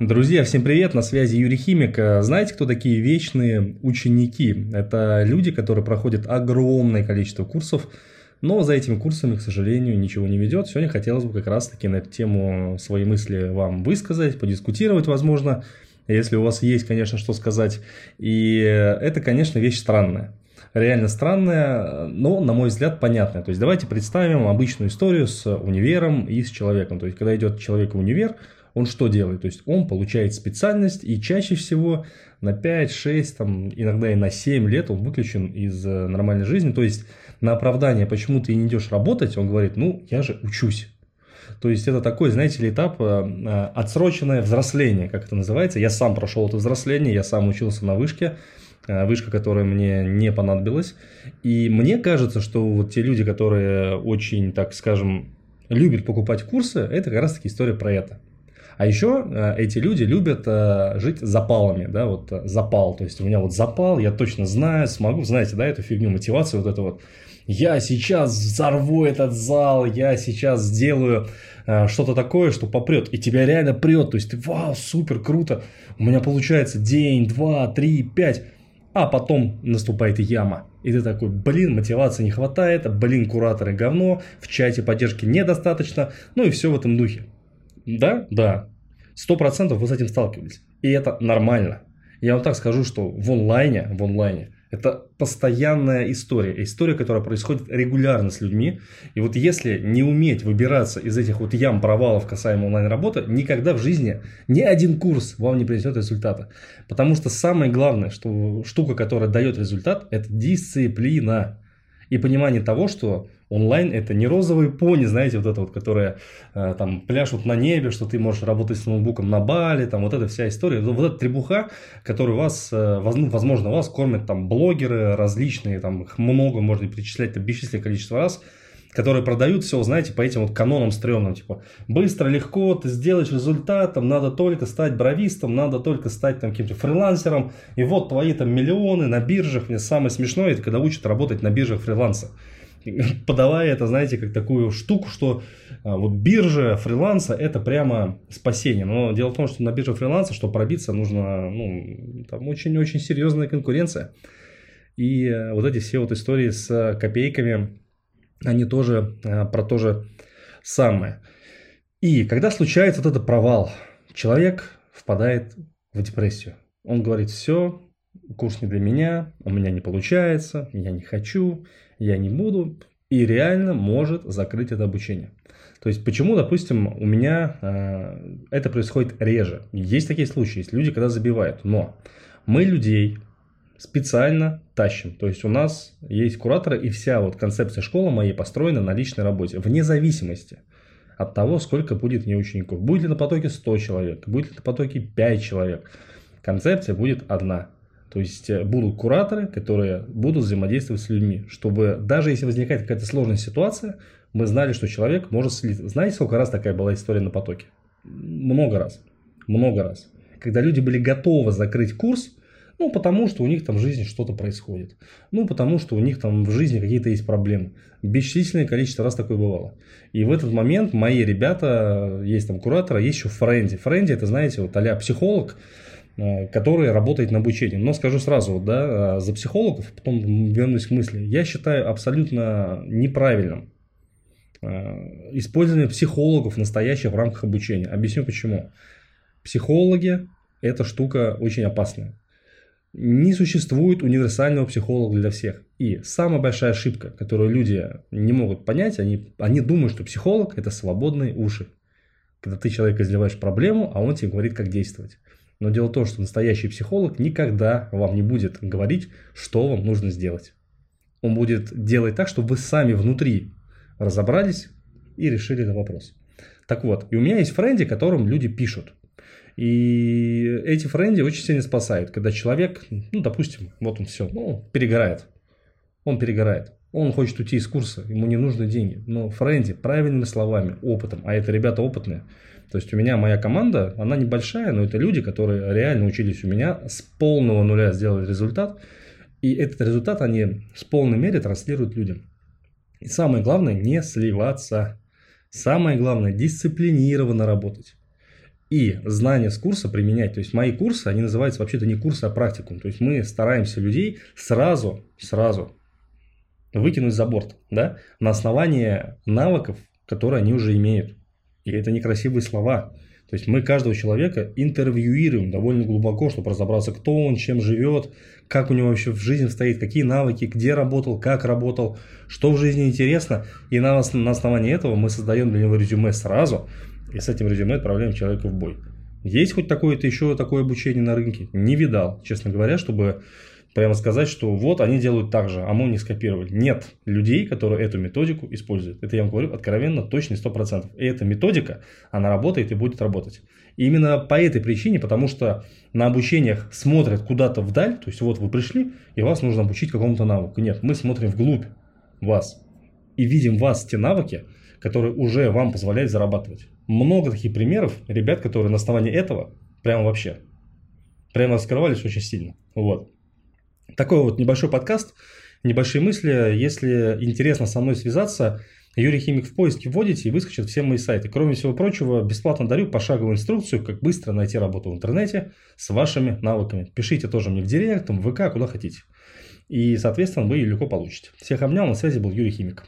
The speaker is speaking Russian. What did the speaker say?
Друзья, всем привет, на связи Юрий Химик. Знаете, кто такие вечные ученики? Это люди, которые проходят огромное количество курсов, но за этими курсами, к сожалению, ничего не ведет. Сегодня хотелось бы как раз-таки на эту тему свои мысли вам высказать, подискутировать, возможно, если у вас есть, конечно, что сказать. И это, конечно, вещь странная реально странная, но, на мой взгляд, понятная. То есть, давайте представим обычную историю с универом и с человеком. То есть, когда идет человек в универ, он что делает? То есть он получает специальность и чаще всего на 5, 6, там, иногда и на 7 лет он выключен из э, нормальной жизни. То есть на оправдание, почему ты не идешь работать, он говорит, ну, я же учусь. То есть это такой, знаете ли, этап э, э, отсроченное взросление, как это называется. Я сам прошел это взросление, я сам учился на вышке, вышка, которая мне не понадобилась. И мне кажется, что вот те люди, которые очень, так скажем, любят покупать курсы, это как раз таки история про это. А еще э, эти люди любят э, жить запалами, да, вот э, запал, то есть у меня вот запал, я точно знаю, смогу, знаете, да, эту фигню, мотивацию вот это вот, я сейчас взорву этот зал, я сейчас сделаю что-то такое, что попрет, и тебя реально прет, то есть ты, вау, супер, круто, у меня получается день, два, три, пять, а потом наступает яма. И ты такой, блин, мотивации не хватает, блин, кураторы говно, в чате поддержки недостаточно, ну и все в этом духе. Да, да. Сто процентов вы с этим сталкивались. И это нормально. Я вам так скажу, что в онлайне, в онлайне это постоянная история. История, которая происходит регулярно с людьми. И вот если не уметь выбираться из этих вот ям провалов касаемо онлайн-работы, никогда в жизни ни один курс вам не принесет результата. Потому что самое главное, что штука, которая дает результат, это дисциплина. И понимание того, что онлайн это не розовые пони, знаете, вот это вот, которые э, там пляшут на небе, что ты можешь работать с ноутбуком на бале, там вот эта вся история, вот эта требуха, которую вас, э, возможно, вас кормят там блогеры различные, там много, можно перечислять там, бесчисленное количество раз, которые продают все, знаете, по этим вот канонам стрёмным, типа, быстро, легко, ты сделаешь результат, там, надо только стать бровистом, надо только стать там каким-то фрилансером, и вот твои там миллионы на биржах, мне самое смешное, это когда учат работать на биржах фриланса подавая это, знаете, как такую штуку, что а, вот биржа фриланса это прямо спасение. Но дело в том, что на бирже фриланса, чтобы пробиться, нужно, ну, там очень-очень серьезная конкуренция. И э, вот эти все вот истории с копейками, они тоже а, про то же самое. И когда случается вот этот провал, человек впадает в депрессию. Он говорит, все, курс не для меня, у меня не получается, я не хочу, я не буду, и реально может закрыть это обучение. То есть, почему, допустим, у меня э, это происходит реже? Есть такие случаи, есть люди, когда забивают, но мы людей специально тащим. То есть, у нас есть кураторы, и вся вот концепция школы моей построена на личной работе, вне зависимости от того, сколько будет не учеников. Будет ли на потоке 100 человек, будет ли на потоке 5 человек. Концепция будет одна. То есть э, будут кураторы, которые будут взаимодействовать с людьми, чтобы даже если возникает какая-то сложная ситуация, мы знали, что человек может слиться. Знаете, сколько раз такая была история на потоке? Много раз. Много раз. Когда люди были готовы закрыть курс, ну, потому что у них там в жизни что-то происходит. Ну, потому что у них там в жизни какие-то есть проблемы. Бесчисленное количество раз такое бывало. И в этот момент мои ребята, есть там кураторы, есть еще френди. Френди, это, знаете, вот а психолог, Э, который работает на обучении. Но скажу сразу, да, э, за психологов, потом вернусь к мысли, я считаю абсолютно неправильным э, использование психологов настоящих в рамках обучения. Объясню почему. Психологи – это штука очень опасная. Не существует универсального психолога для всех. И самая большая ошибка, которую люди не могут понять, они, они думают, что психолог – это свободные уши. Когда ты человека изливаешь проблему, а он тебе говорит, как действовать. Но дело в том, что настоящий психолог никогда вам не будет говорить, что вам нужно сделать. Он будет делать так, чтобы вы сами внутри разобрались и решили этот вопрос. Так вот, и у меня есть френди, которым люди пишут. И эти френди очень сильно спасают, когда человек, ну, допустим, вот он все, ну, перегорает. Он перегорает. Он хочет уйти из курса, ему не нужны деньги. Но френди правильными словами, опытом, а это ребята опытные, то есть у меня моя команда, она небольшая, но это люди, которые реально учились у меня, с полного нуля сделали результат. И этот результат они в полной мере транслируют людям. И самое главное, не сливаться. Самое главное, дисциплинированно работать. и знания с курса применять. То есть мои курсы, они называются вообще-то не курсы, а практикум. То есть мы стараемся людей сразу, сразу выкинуть за борт, да, на основании навыков, которые они уже имеют. И это некрасивые слова. То есть мы каждого человека интервьюируем довольно глубоко, чтобы разобраться, кто он, чем живет, как у него вообще в жизни стоит, какие навыки, где работал, как работал, что в жизни интересно. И на, на основании этого мы создаем для него резюме сразу, и с этим резюме отправляем человека в бой. Есть хоть такое-то еще такое обучение на рынке? Не видал, честно говоря, чтобы прямо сказать, что вот они делают так же, а мы не скопировали. Нет людей, которые эту методику используют. Это я вам говорю откровенно, точно 100%. И эта методика, она работает и будет работать. И именно по этой причине, потому что на обучениях смотрят куда-то вдаль, то есть вот вы пришли, и вас нужно обучить какому-то навыку. Нет, мы смотрим вглубь вас и видим вас те навыки, которые уже вам позволяют зарабатывать. Много таких примеров ребят, которые на основании этого прямо вообще прямо раскрывались очень сильно. Вот. Такой вот небольшой подкаст, небольшие мысли. Если интересно со мной связаться, Юрий Химик в поиске вводите и выскочат все мои сайты. Кроме всего прочего, бесплатно дарю пошаговую инструкцию, как быстро найти работу в интернете с вашими навыками. Пишите тоже мне в директ, в ВК, куда хотите. И, соответственно, вы ее легко получите. Всех обнял, на связи был Юрий Химик.